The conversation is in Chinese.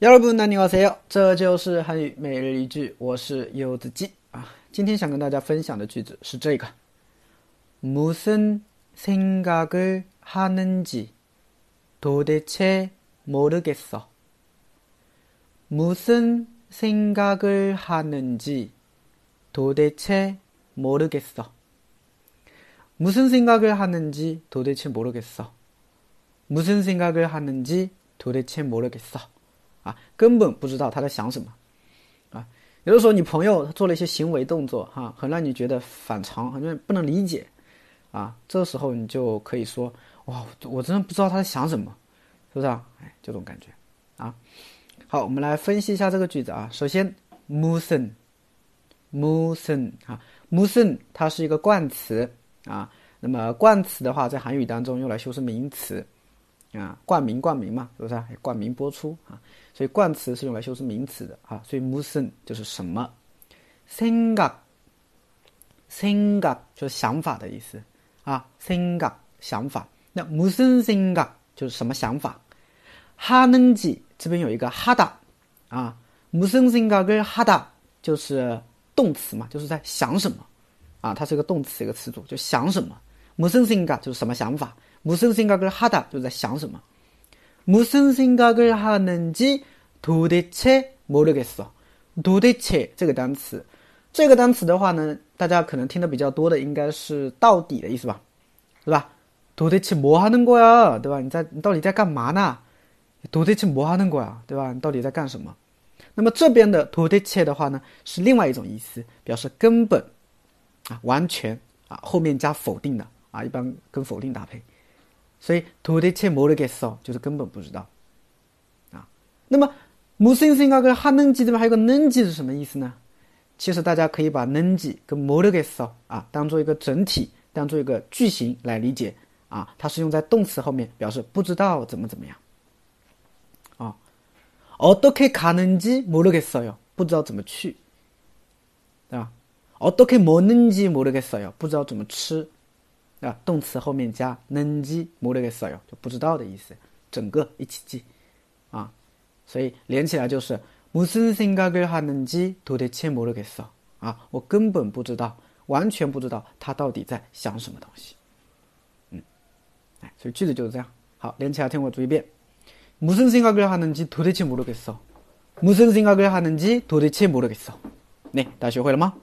여러분안녕하세요，这就是汉语每日一句，我是柚子鸡啊。今天想跟大家分享的句子是这个：무슨생각을하는지도대체모르겠어。 무슨생각을하는지도대체모르겠어。 무슨생각을하는지도대체모르겠어。 무슨생각을하는지도대체모르겠어。 啊，根本不知道他在想什么，啊，有的时候你朋友他做了一些行为动作，哈，很让你觉得反常，好像不能理解，啊，这时候你就可以说，哇，我真的不知道他在想什么，是不是啊？哎，这种感觉，啊，好，我们来分析一下这个句子啊。首先，musen，musen 啊，musen 它是一个冠词啊，那么冠词的话，在韩语当中用来修饰名词。啊，冠名冠名嘛，是不是？冠名播出啊，所以冠词是用来修饰名词的啊。所以 musen 就是什么，singa singa 就是想法的意思啊，singa 想法。那 musen singa 就是什么想法？哈能지这边有一个哈达啊，musen singa 跟哈达就是动词嘛，就是在想什么啊？它是一个动词一个词组，就想什么 ？musen sen ga 就是什么想法？무슨생각을하다就在想什么？무슨생각을하는지도대체모르겠어 도대체这个单词，这个单词的话呢，大家可能听的比较多的应该是到底的意思吧，是吧？도대체뭐하는거 야， 对吧？你在你到底在干嘛呢？도대체뭐하는거 야， 对吧？你到底在干什么？那么这边的도대체的话呢，是另外一种意思，表示根本啊，完全啊，后面加否定的 啊，一般跟否定搭配。所以도대체모르겠어就是根本不知道啊。那么무슨생각을하는지这边还有个는지是什么意思呢？其实大家可以把는지跟모르겠어啊当做一个整体，当做一个句型来理解啊。它是用在动词后面，表示不知道怎么怎么样啊。어떻게가는지모르겠어 요， 不知道怎么去，对吧？어떻게먹는지모르겠어 요， 不知道怎么吃。 啊，动词后面加能记，모르겠어 요， 就不知道的意思，整个一起记，啊，所以连起来就是무슨생각을하는지도대체모르겠어啊，我根本不知道，完全不知道他到底在想什么东西，嗯，哎，所以句子就是这样。好，连起来听我读一遍：무슨생각을하는지도대체모르겠 어， 무슨생각을하는지도대체모르겠 어。 那大家学会了吗？